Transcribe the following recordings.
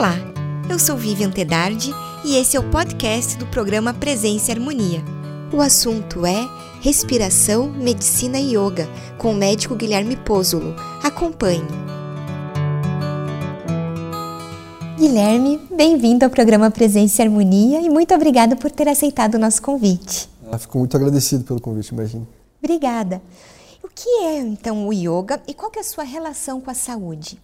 Olá, eu sou Vivian Tedardi e esse é o podcast do programa Presença e Harmonia. O assunto é Respiração, Medicina e Yoga, com o médico Guilherme Pózulo. Acompanhe. Guilherme, bem-vindo ao programa Presença e Harmonia e muito obrigada por ter aceitado o nosso convite. Ah, fico muito agradecido pelo convite, imagina. Obrigada. O que é então o yoga e qual é a sua relação com a saúde?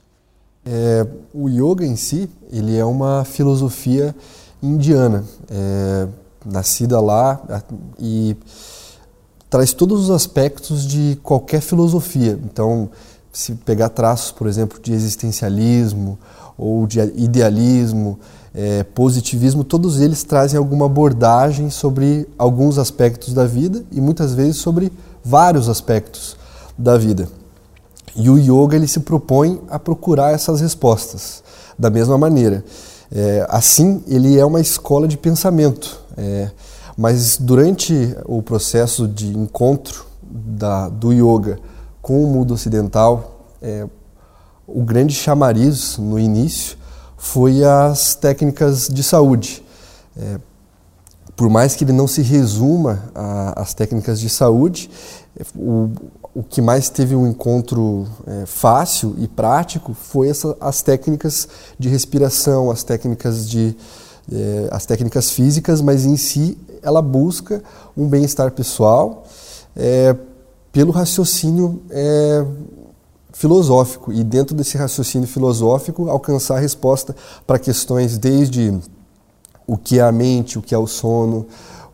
É, o yoga em si, ele é uma filosofia indiana, é, nascida lá e traz todos os aspectos de qualquer filosofia. Então, se pegar traços, por exemplo, de existencialismo ou de idealismo, é, positivismo, todos eles trazem alguma abordagem sobre alguns aspectos da vida e muitas vezes sobre vários aspectos da vida. E o yoga ele se propõe a procurar essas respostas da mesma maneira. É, assim, ele é uma escola de pensamento, é, mas durante o processo de encontro da, do yoga com o mundo ocidental, é, o grande chamariz no início foi as técnicas de saúde. É, por mais que ele não se resuma às técnicas de saúde, o, o que mais teve um encontro é, fácil e prático foi essa, as técnicas de respiração, as técnicas de é, as técnicas físicas, mas em si ela busca um bem-estar pessoal é, pelo raciocínio é, filosófico. E dentro desse raciocínio filosófico alcançar a resposta para questões desde o que é a mente, o que é o sono,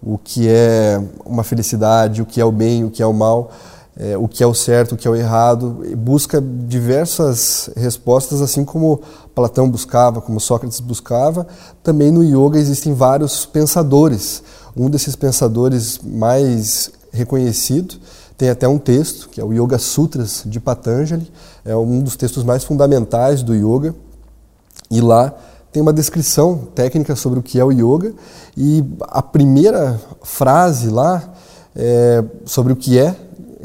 o que é uma felicidade, o que é o bem, o que é o mal, é, o que é o certo, o que é o errado, busca diversas respostas, assim como Platão buscava, como Sócrates buscava. Também no yoga existem vários pensadores. Um desses pensadores mais reconhecido tem até um texto, que é o Yoga Sutras de Patanjali, é um dos textos mais fundamentais do yoga. E lá tem uma descrição técnica sobre o que é o yoga e a primeira frase lá é, sobre o que é, é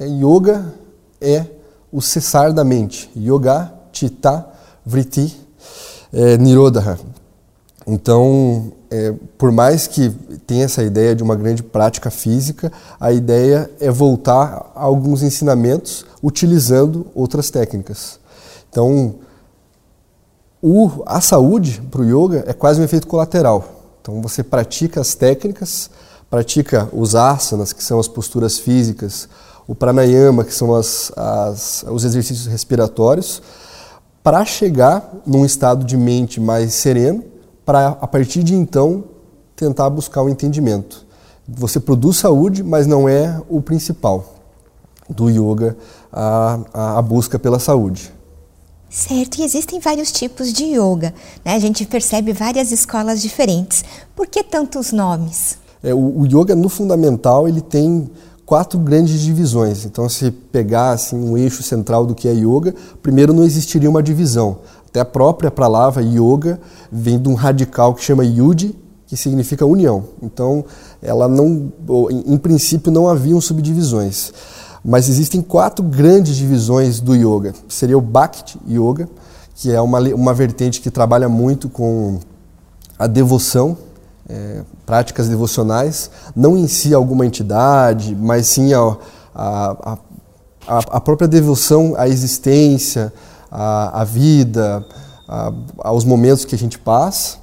yoga é o cessar da mente. Yoga, chitta, vritti, é, nirodha. Então, é, por mais que tenha essa ideia de uma grande prática física, a ideia é voltar a alguns ensinamentos utilizando outras técnicas. Então, o, a saúde para o yoga é quase um efeito colateral. Então você pratica as técnicas, pratica os asanas, que são as posturas físicas, o pranayama, que são as, as, os exercícios respiratórios, para chegar num estado de mente mais sereno, para a partir de então tentar buscar o entendimento. Você produz saúde, mas não é o principal do yoga, a, a, a busca pela saúde. Certo, e existem vários tipos de yoga. Né? A gente percebe várias escolas diferentes. Por que tantos nomes? É, o, o, yoga, no fundamental, ele tem quatro grandes divisões. Então, se pegar assim, um eixo central do que é yoga, primeiro não existiria uma divisão. Até a própria palavra yoga vem de um radical que chama yudi, que significa união. Então, ela não, em princípio, não haviam subdivisões. Mas existem quatro grandes divisões do yoga. Seria o Bhakti Yoga, que é uma, uma vertente que trabalha muito com a devoção, é, práticas devocionais, não em si alguma entidade, mas sim a, a, a, a própria devoção à existência, à, à vida, a, aos momentos que a gente passa.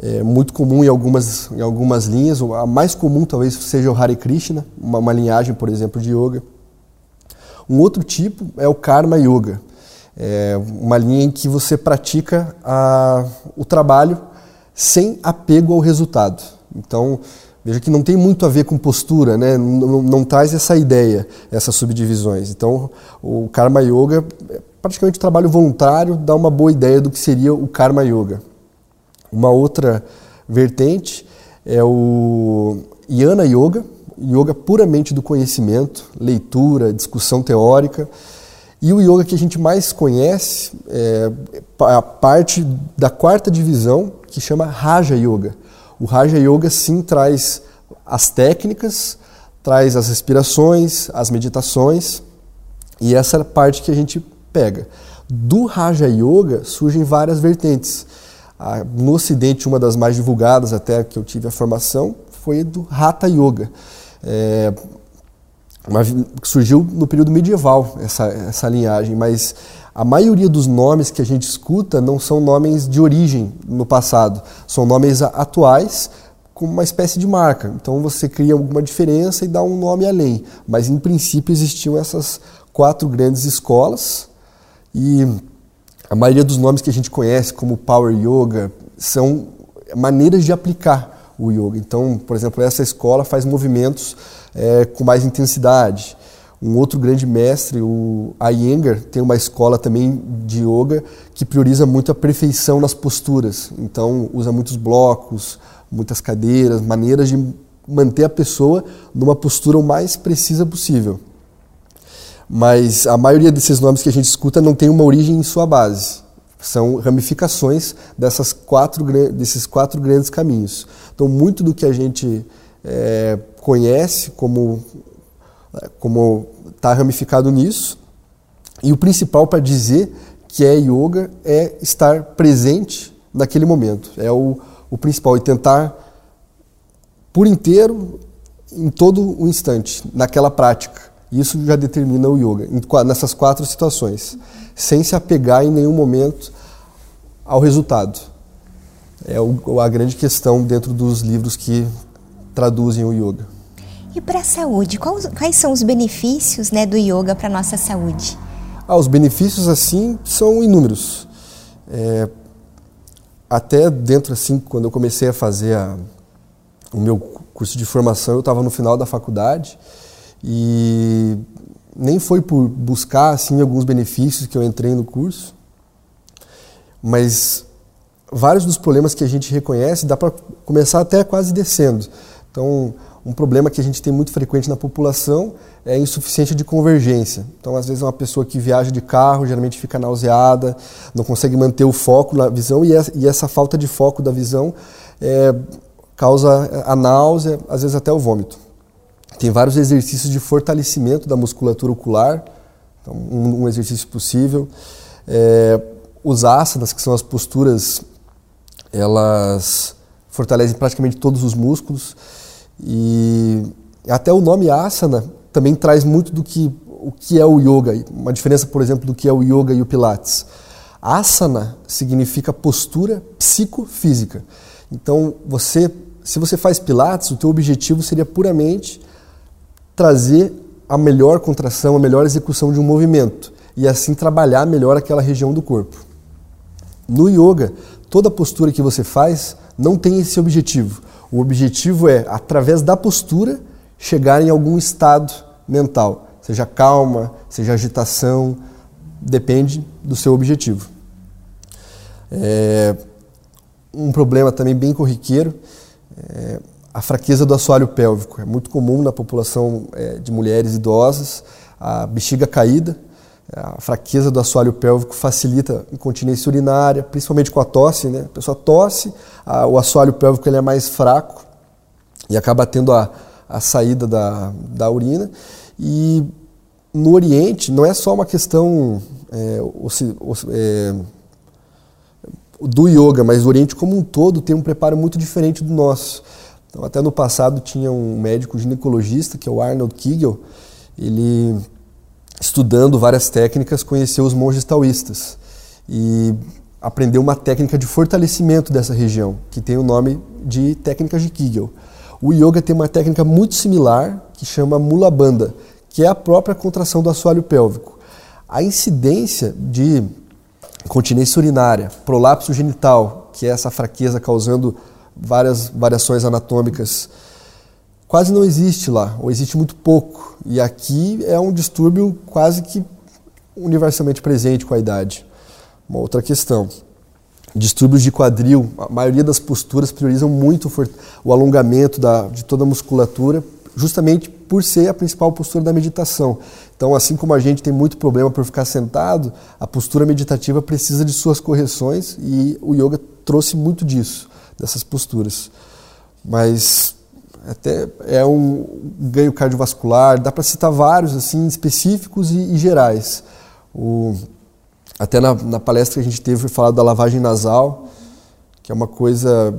É muito comum em algumas, em algumas linhas, a mais comum talvez seja o Hare Krishna, uma, uma linhagem, por exemplo, de yoga. Um outro tipo é o Karma Yoga, é uma linha em que você pratica a, o trabalho sem apego ao resultado. Então, veja que não tem muito a ver com postura, né? não, não, traz essa ideia, essas subdivisões. Então, o Karma Yoga é praticamente trabalho voluntário, dá uma boa ideia do que seria o Karma Yoga. Uma outra vertente é o Yana Yoga, yoga puramente do conhecimento, leitura, discussão teórica. E o yoga que a gente mais conhece é a parte da quarta divisão, que chama Raja Yoga. O Raja Yoga sim traz as técnicas, traz as respirações, as meditações, e essa é a parte que a gente pega. Do Raja Yoga surgem várias vertentes. No Ocidente, uma das mais divulgadas até que eu tive a formação foi do Hatha Yoga. É, uma, surgiu no período medieval essa, essa linhagem, mas a maioria dos nomes que a gente escuta não são nomes de origem no passado, são nomes atuais como uma espécie de marca. Então você cria alguma diferença e dá um nome além, mas em princípio existiam essas quatro grandes escolas e a maioria dos nomes que a gente conhece como Power Yoga são maneiras de aplicar o yoga. Então, por exemplo, essa escola faz movimentos é, com mais intensidade. Um outro grande mestre, o Iyengar, tem uma escola também de yoga que prioriza muito a perfeição nas posturas. Então, usa muitos blocos, muitas cadeiras, maneiras de manter a pessoa numa postura o mais precisa possível. Mas a maioria desses nomes que a gente escuta não tem uma origem em sua base. São ramificações dessas quatro, desses quatro grandes caminhos. Então, muito do que a gente é, conhece como como está ramificado nisso. E o principal para dizer que é yoga é estar presente naquele momento. É o, o principal. E tentar por inteiro, em todo o instante, naquela prática. Isso já determina o yoga, nessas quatro situações. Sem se apegar em nenhum momento ao resultado. É o, a grande questão dentro dos livros que traduzem o yoga. E para a saúde, quais, quais, são os benefícios né, do yoga para a nossa saúde? Ah, os benefícios, assim, são inúmeros. É, até dentro, assim, quando eu comecei a fazer a, o meu curso de formação, eu estava no final da faculdade e nem foi por buscar, assim, alguns benefícios que eu entrei no curso, mas vários dos problemas que a gente reconhece dá para começar até quase descendo. Então, um problema que a gente tem muito frequente na população é insuficiência de convergência. Então, às vezes, uma pessoa que viaja de carro geralmente fica nauseada, não consegue manter o foco na visão, e essa falta de foco da visão é, causa a náusea, às vezes até o vômito. Tem vários exercícios de fortalecimento da musculatura ocular, então, um, um exercício possível. É, os asanas, que são as posturas, elas fortalecem praticamente todos os músculos. E até o nome asana também traz muito do que o que é o yoga, uma diferença, por exemplo, do que é o yoga e o pilates. Asana significa postura psicofísica. Então, você, se você faz pilates, o teu objetivo seria puramente trazer a melhor contração, a melhor execução de um movimento e assim trabalhar melhor aquela região do corpo. No yoga, toda postura que você faz não tem esse objetivo. O objetivo é, através da postura, chegar em algum estado mental, seja calma, seja agitação, depende do seu objetivo. É, um problema também bem corriqueiro é a fraqueza do assoalho pélvico. É muito comum na população é, de mulheres idosas a bexiga caída. A fraqueza do assoalho pélvico facilita incontinência urinária, principalmente com a tosse. Né? A pessoa tosse, a, o assoalho pélvico ele é mais fraco e acaba tendo a, a saída da, da urina. E no Oriente não é só uma questão é, é, do yoga, mas o Oriente como um todo tem um preparo muito diferente do nosso. Então, até no passado tinha um médico ginecologista, que é o Arnold Kegel, ele estudando várias técnicas, conheceu os monges taoístas e aprendeu uma técnica de fortalecimento dessa região, que tem o nome de técnica de Kegel. O yoga tem uma técnica muito similar, que chama Mula Bandha, que é a própria contração do assoalho pélvico. A incidência de continência urinária, prolapso genital, que é essa fraqueza causando várias variações anatômicas, quase não existe lá, ou existe muito pouco. E aqui é um distúrbio quase que universalmente presente com a idade. Uma outra questão. Distúrbios de quadril, a maioria das posturas priorizam muito o alongamento da, de toda a musculatura, justamente por ser a principal postura da meditação. Então, assim como a gente tem muito problema por ficar sentado, a postura meditativa precisa de suas correções e o yoga trouxe muito disso, dessas posturas. Mas até é um ganho cardiovascular, dá para citar vários assim específicos e, e gerais. O, até na, na, palestra que a gente teve foi falado da lavagem nasal, que é uma coisa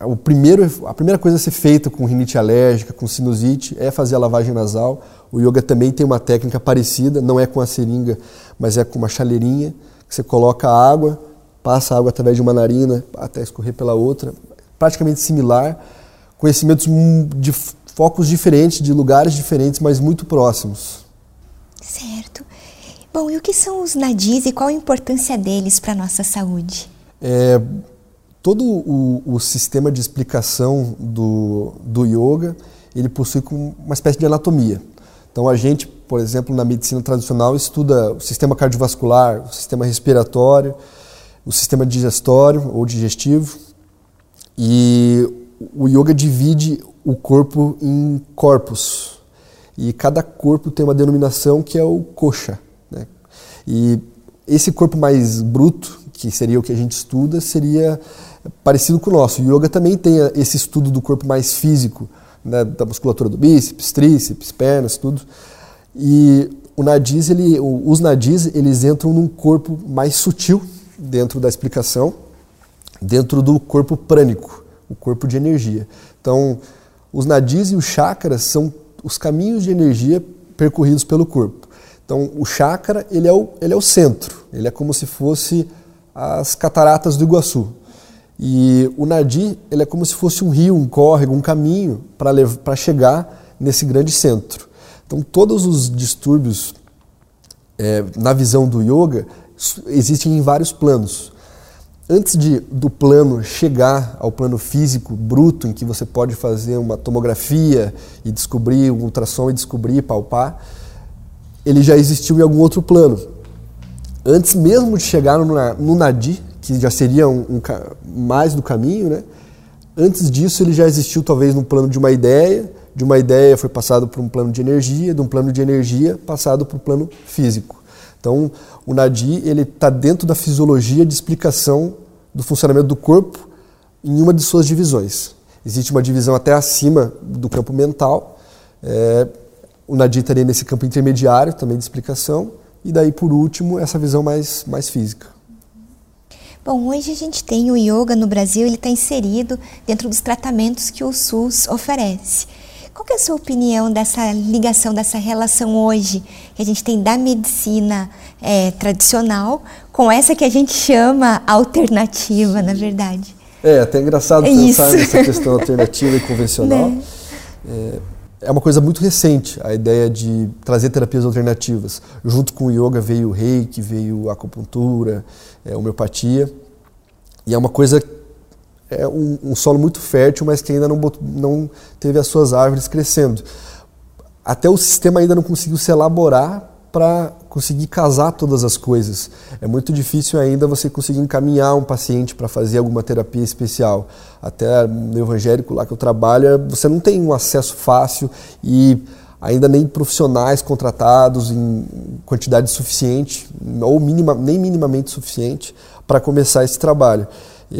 o primeiro, a primeira coisa a ser feita com rinite alérgica, com sinusite, é fazer a lavagem nasal. O yoga também tem uma técnica parecida, não é com a seringa, mas é com uma chaleirinha, que você coloca água, passa a água através de uma narina até escorrer pela outra, praticamente similar, conhecimentos de focos diferentes, de lugares diferentes, mas muito próximos. Certo. Bom, e o que são os nadis e qual a importância deles para a nossa saúde? É, todo o, o, sistema de explicação do, do yoga, ele possui uma espécie de anatomia. Então a gente, por exemplo, na medicina tradicional estuda o sistema cardiovascular, o sistema respiratório, o sistema digestório ou digestivo. E o yoga divide o corpo em corpos. E cada corpo tem uma denominação que é o kosha. Né? E esse corpo mais bruto, que seria o que a gente estuda, seria parecido com o nosso. O yoga também tem esse estudo do corpo mais físico, né, da musculatura do bíceps, tríceps, pernas, tudo. E o nadis, ele, os nadis, eles entram num corpo mais sutil dentro da explicação, dentro do corpo prânico, o corpo de energia. Então, os nadis e os chakras são os caminhos de energia percorridos pelo corpo. Então, o chakra, ele é o, ele é o centro, ele é como se fosse as cataratas do Iguaçu. E o Nadi ele é como se fosse um rio, um córrego, um caminho para chegar nesse grande centro. Então, todos os distúrbios é, na visão do yoga existem em vários planos. Antes de, do plano chegar ao plano físico bruto, em que você pode fazer uma tomografia e descobrir um ultrassom e descobrir, palpar, ele já existiu em algum outro plano. Antes mesmo de chegar no, no Nadi, que já seria um, um, mais do caminho, né? Antes disso, ele já existiu talvez no plano de uma ideia, de uma ideia foi passado para um plano de energia, de um plano de energia passado para o plano físico. Então, o Nadi ele está dentro da fisiologia de explicação do funcionamento do corpo em uma de suas divisões. Existe uma divisão até acima do campo mental. É, o Nadi estaria nesse campo intermediário também de explicação. E daí, por último, essa visão mais, mais física. Bom, hoje a gente tem o yoga no Brasil, ele está inserido dentro dos tratamentos que o SUS oferece. Qual é a sua opinião dessa ligação, dessa relação hoje que a gente tem da medicina é, tradicional com essa que a gente chama alternativa, na verdade? É, até engraçado é pensar isso. nessa questão alternativa e convencional. Né? É, é uma coisa muito recente a ideia de trazer terapias alternativas. Junto com o yoga veio o reiki, veio a acupuntura, a homeopatia. E é uma coisa, é um, um, solo muito fértil, mas que ainda não, não teve as suas árvores crescendo. Até o sistema ainda não conseguiu se elaborar para conseguir casar todas as coisas. É muito difícil ainda você conseguir encaminhar um paciente para fazer alguma terapia especial. Até no evangélico lá que eu trabalho, você não tem um acesso fácil e ainda nem profissionais contratados em quantidade suficiente, ou minima, nem minimamente suficiente, para começar esse trabalho.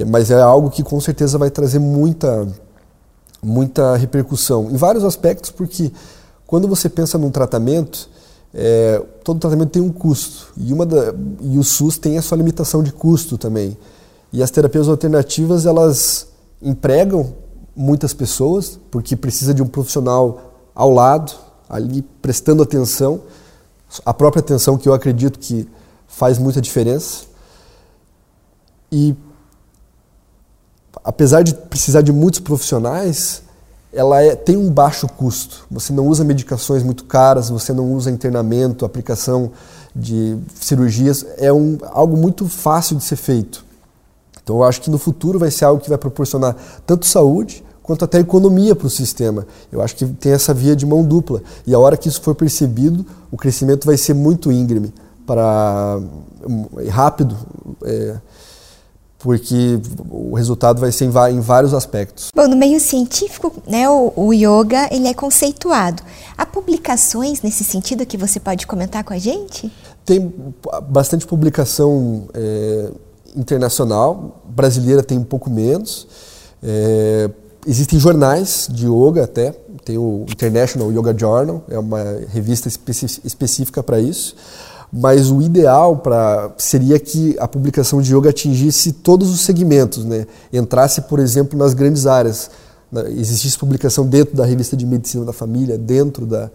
Mas é algo que com certeza vai trazer muita, muita repercussão em vários aspectos, porque quando você pensa num tratamento, é, todo tratamento tem um custo e, uma da, e o SUS tem a sua limitação de custo também. E as terapias alternativas elas empregam muitas pessoas porque precisa de um profissional ao lado, ali prestando atenção, a própria atenção que eu acredito que faz muita diferença. E apesar de precisar de muitos profissionais, ela é, tem um baixo custo. Você não usa medicações muito caras, você não usa internamento, aplicação de cirurgias. É um, algo muito fácil de ser feito. Então eu acho que no futuro vai ser algo que vai proporcionar tanto saúde quanto até economia para o sistema. Eu acho que tem essa via de mão dupla. E a hora que isso for percebido, o crescimento vai ser muito íngreme, para rápido. É, porque o resultado vai ser em vários aspectos. Bom, no meio científico, né, o, o, yoga ele é conceituado. Há publicações nesse sentido que você pode comentar com a gente? Tem bastante publicação é, internacional, brasileira tem um pouco menos. É, existem jornais de yoga até, tem o International Yoga Journal, é uma revista específica para isso mas o ideal para seria que a publicação de yoga atingisse todos os segmentos, né? entrasse, por exemplo, nas grandes áreas. Existisse publicação dentro da revista de medicina da família, dentro da,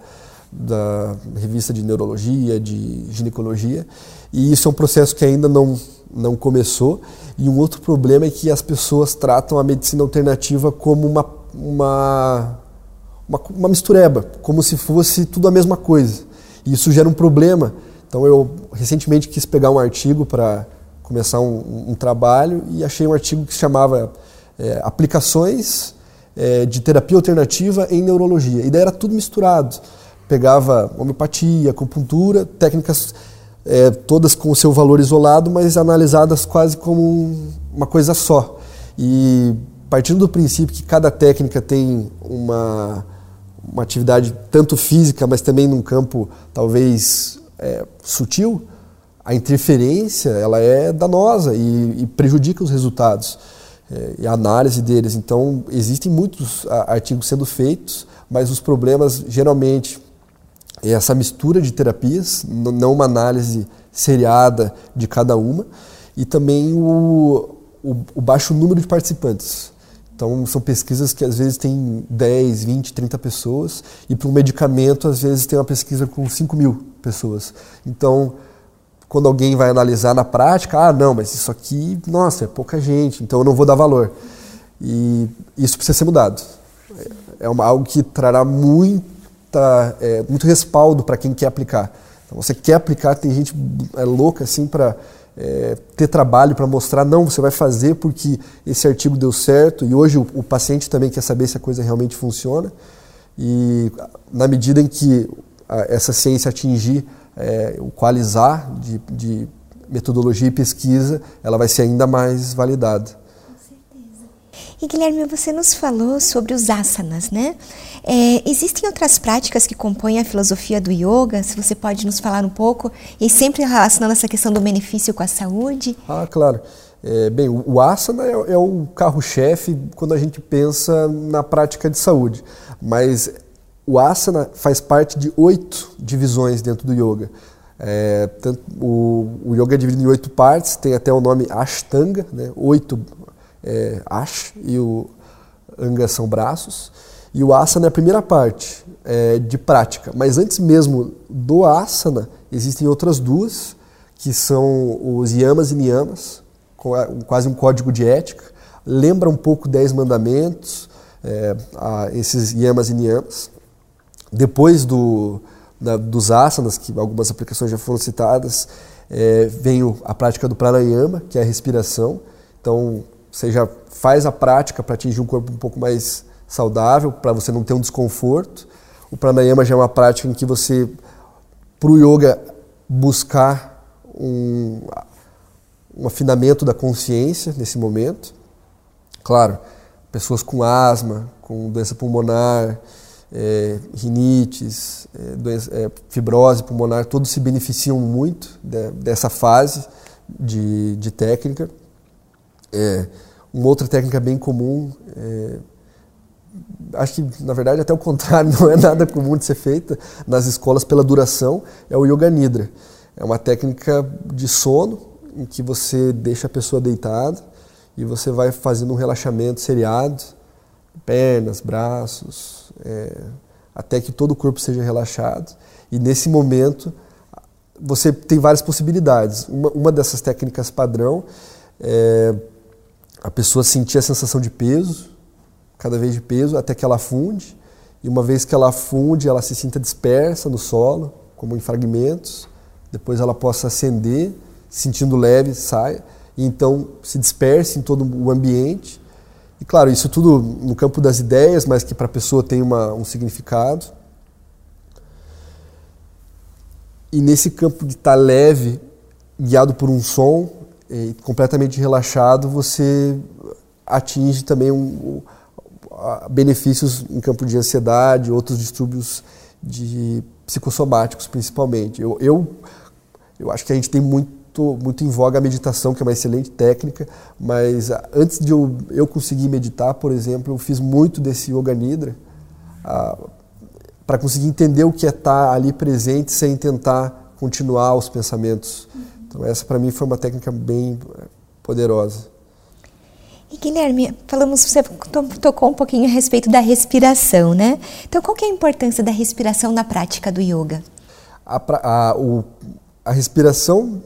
da revista de neurologia, de ginecologia, e isso é um processo que ainda não, não começou. E um outro problema é que as pessoas tratam a medicina alternativa como uma, uma, uma, uma mistureba, como se fosse tudo a mesma coisa. E isso gera um problema então eu recentemente quis pegar um artigo para começar um, um, trabalho e achei um artigo que se chamava é, Aplicações é, de Terapia Alternativa em Neurologia. E daí era tudo misturado. Pegava homeopatia, acupuntura, técnicas é, todas com o seu valor isolado, mas analisadas quase como uma coisa só. E partindo do princípio que cada técnica tem uma, uma atividade tanto física, mas também num campo talvez é, sutil, a interferência ela é danosa e, e prejudica os resultados é, e a análise deles. Então, existem muitos artigos sendo feitos, mas os problemas geralmente é essa mistura de terapias, não uma análise seriada de cada uma, e também o, o, o baixo número de participantes. Então, são pesquisas que às vezes tem 10, 20, 30 pessoas, e para um medicamento, às vezes tem uma pesquisa com 5 mil pessoas. Então, quando alguém vai analisar na prática, ah, não, mas isso aqui, nossa, é pouca gente, então eu não vou dar valor. E isso precisa ser mudado. É uma, algo que trará muita, é, muito respaldo para quem quer aplicar. Então, você quer aplicar, tem gente é, louca assim para é, ter trabalho para mostrar, não, você vai fazer porque esse artigo deu certo e hoje o, o paciente também quer saber se a coisa realmente funciona. E na medida em que essa ciência atingir é, o qualizar de, de, metodologia e pesquisa, ela vai ser ainda mais validada. E Guilherme, você nos falou sobre os asanas, né? É, existem outras práticas que compõem a filosofia do yoga? Se você pode nos falar um pouco, e sempre relacionando essa questão do benefício com a saúde? Ah, claro. É, bem, o asana é, é o carro-chefe quando a gente pensa na prática de saúde, mas o asana faz parte de oito divisões dentro do yoga. É, tanto, o, o, yoga é dividido em oito partes, tem até o nome Ashtanga, né? oito é, Ash e o Anga são braços. E o asana é a primeira parte é, de prática. Mas antes mesmo do asana, existem outras duas, que são os yamas e niyamas, quase um código de ética. Lembra um pouco Dez Mandamentos, é, esses yamas e niyamas. Depois do, da, dos asanas, que algumas aplicações já foram citadas, é, vem a prática do pranayama, que é a respiração. Então, você já faz a prática para atingir um corpo um pouco mais saudável, para você não ter um desconforto. O pranayama já é uma prática em que você, para o yoga, buscar um, um afinamento da consciência nesse momento. Claro, pessoas com asma, com doença pulmonar, é, rinites, é, doença, é, fibrose pulmonar, todos se beneficiam muito de, dessa fase de, de técnica. É, uma outra técnica bem comum, é, acho que na verdade até o contrário, não é nada comum de ser feita nas escolas pela duração, é o Yoga Nidra. É uma técnica de sono em que você deixa a pessoa deitada e você vai fazendo um relaxamento seriado, pernas, braços, é, até que todo o corpo seja relaxado. E nesse momento você tem várias possibilidades. Uma, uma dessas técnicas padrão é a pessoa sentir a sensação de peso, cada vez de peso, até que ela funde. E uma vez que ela funde, ela se sinta dispersa no solo, como em fragmentos. Depois ela possa acender, sentindo leve, saia. E então se disperse em todo o ambiente e claro, isso tudo no campo das ideias, mas que para a pessoa tem uma, um significado. E nesse campo de estar tá leve, guiado por um som, e completamente relaxado, você atinge também um, um, benefícios em campo de ansiedade, outros distúrbios de psicossomáticos, principalmente. Eu, eu, eu acho que a gente tem muito muito, em voga a meditação, que é uma excelente técnica, mas antes de eu, eu conseguir meditar, por exemplo, eu fiz muito desse Yoga Nidra para conseguir entender o que é estar ali presente sem tentar continuar os pensamentos. Então essa para mim foi uma técnica bem eh, poderosa. E Guilherme, falamos, você tocou um pouquinho a respeito da respiração, né? Então, qual que é a importância da respiração na prática do yoga? A, a, o, a respiração,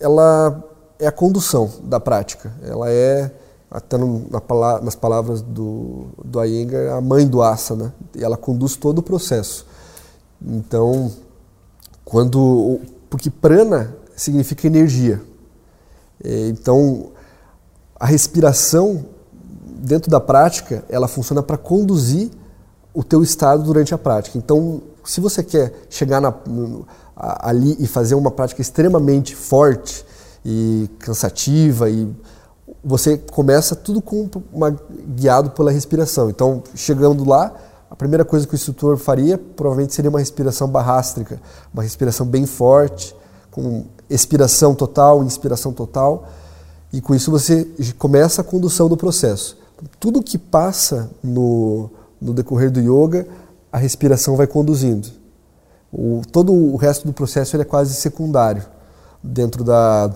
ela é a condução da prática. Ela é, até no, na, nas palavras do, do Iyengar, a mãe do asana. E ela conduz todo o processo. Então, quando... Porque prana significa energia. É, então, a respiração dentro da prática, ela funciona para conduzir o teu estado durante a prática. Então, se você quer chegar na, ali e fazer uma prática extremamente forte e cansativa e você começa tudo com uma, guiado pela respiração. Então, chegando lá, a primeira coisa que o instrutor faria provavelmente seria uma respiração barrástrica, uma respiração bem forte, com expiração total, inspiração total e com isso você começa a condução do processo. Tudo que passa no, no decorrer do yoga, a respiração vai conduzindo. O, todo o resto do processo é quase secundário dentro da,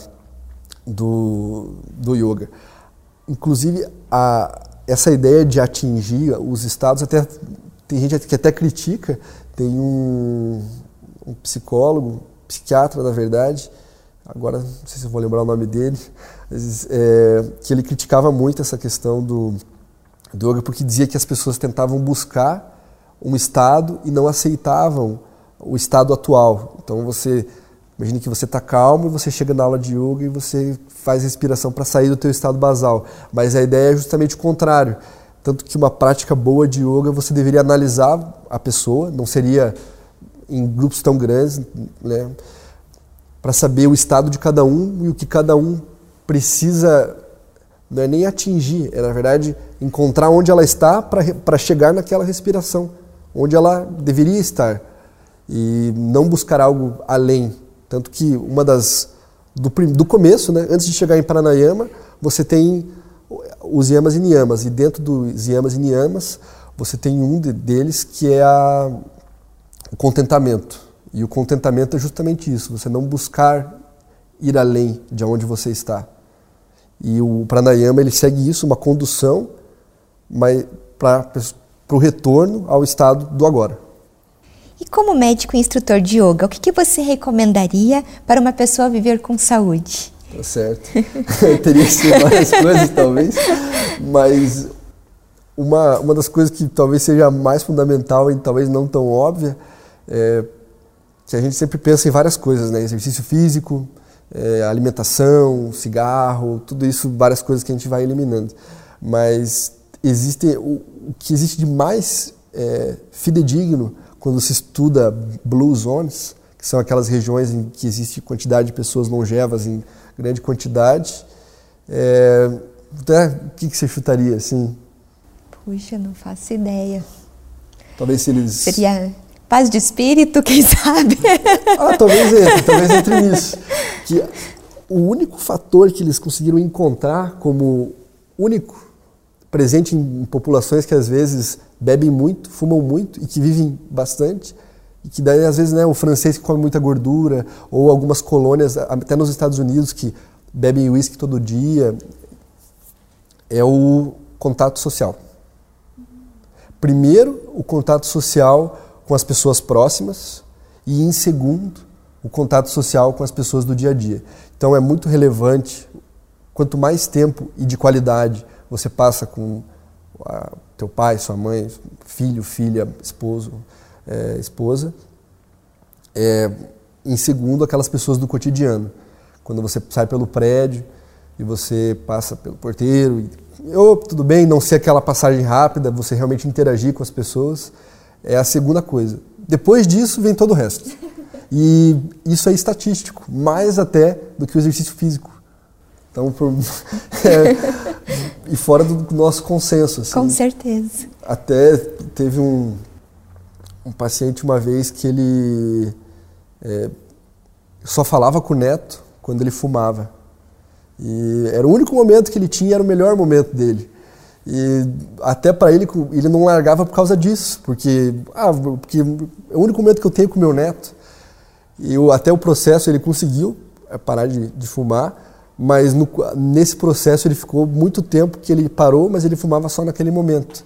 do, do yoga. Inclusive, a, essa ideia de atingir os estados, até tem gente que até critica, tem um, um psicólogo, psiquiatra, na verdade, agora não sei se eu vou lembrar o nome dele, mas, é, que ele criticava muito essa questão do, do yoga porque dizia que as pessoas tentavam buscar um estado e não aceitavam o estado atual. Então você imagine que você está calmo e você chega na aula de yoga e você faz respiração para sair do teu estado basal, mas a ideia é justamente o contrário. Tanto que uma prática boa de yoga você deveria analisar a pessoa, não seria em grupos tão grandes, né? para saber o estado de cada um e o que cada um precisa, não é nem atingir, é na verdade encontrar onde ela está para chegar naquela respiração, onde ela deveria estar e não buscar algo além. Tanto que uma das do, do começo, né, antes de chegar em Pranayama, você tem os yamas e niyamas e dentro dos yamas e niyamas você tem um de, deles que é a, o contentamento. E o contentamento é justamente isso, você não buscar ir além de onde você está. E o pranayama ele segue isso, uma condução para o retorno ao estado do agora. E como médico e instrutor de yoga, o que, que você recomendaria para uma pessoa viver com saúde? Tá certo. Teria que ser várias coisas, talvez. Mas uma, uma das coisas que talvez seja mais fundamental e talvez não tão óbvia é que a gente sempre pensa em várias coisas, né? Exercício físico, é, alimentação, cigarro, tudo isso, várias coisas que a gente vai eliminando. Mas existe o, o que existe de mais é, fidedigno quando se estuda blue zones, que são aquelas regiões em que existe quantidade de pessoas longevas em grande quantidade. É, o que, que você chutaria assim? Puxa, não faço ideia. Talvez se eles. Seria paz de espírito, quem sabe? ah, talvez entre, talvez entre nisso. Que o único fator que eles conseguiram encontrar como único presente em populações que às vezes bebem muito, fumam muito e que vivem bastante, e que daí às vezes né, o francês que come muita gordura, ou algumas colônias, até nos Estados Unidos, que bebem uísque todo dia, é o contato social. Primeiro, o contato social com as pessoas próximas e, em segundo, o contato social com as pessoas do dia a dia. Então é muito relevante, quanto mais tempo e de qualidade você passa com a, teu pai, sua mãe, filho, filha, esposo, é, esposa, é, em segundo, aquelas pessoas do cotidiano. Quando você sai pelo prédio e você passa pelo porteiro, e, oh, tudo bem, não ser aquela passagem rápida, você realmente interagir com as pessoas é a segunda coisa. Depois disso vem todo o resto. E isso é estatístico, mais até do que o exercício físico. Então, por, é, e fora do nosso consenso. Assim. Com certeza. Até teve um, um paciente uma vez que ele é, só falava com o neto quando ele fumava. E era o único momento que ele tinha, era o melhor momento dele. E até para ele, ele não largava por causa disso, porque, ah, porque é o único momento que eu tenho com meu neto. E eu, até o processo ele conseguiu é, parar de, de fumar, mas no, nesse processo ele ficou muito tempo que ele parou, mas ele fumava só naquele momento,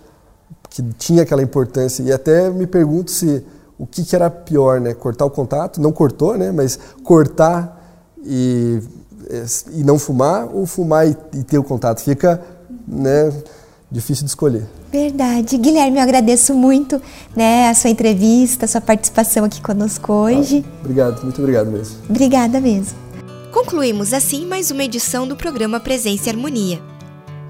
que tinha aquela importância. E até me pergunto se o que, que era pior, né? Cortar o contato, não cortou, né? Mas cortar e, e não fumar ou fumar e, e ter o contato. Fica, né? Difícil de escolher. Verdade. Guilherme, eu agradeço muito né, a sua entrevista, a sua participação aqui conosco hoje. Ah, obrigado, muito obrigado mesmo. Obrigada mesmo. Concluímos assim mais uma edição do programa Presença e Harmonia.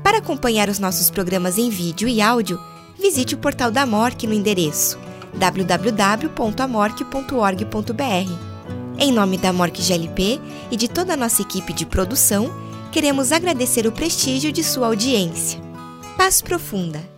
Para acompanhar os nossos programas em vídeo e áudio, visite o portal da MORC no endereço www.amorque.org.br. Em nome da MORC GLP e de toda a nossa equipe de produção, queremos agradecer o prestígio de sua audiência. Paz profunda!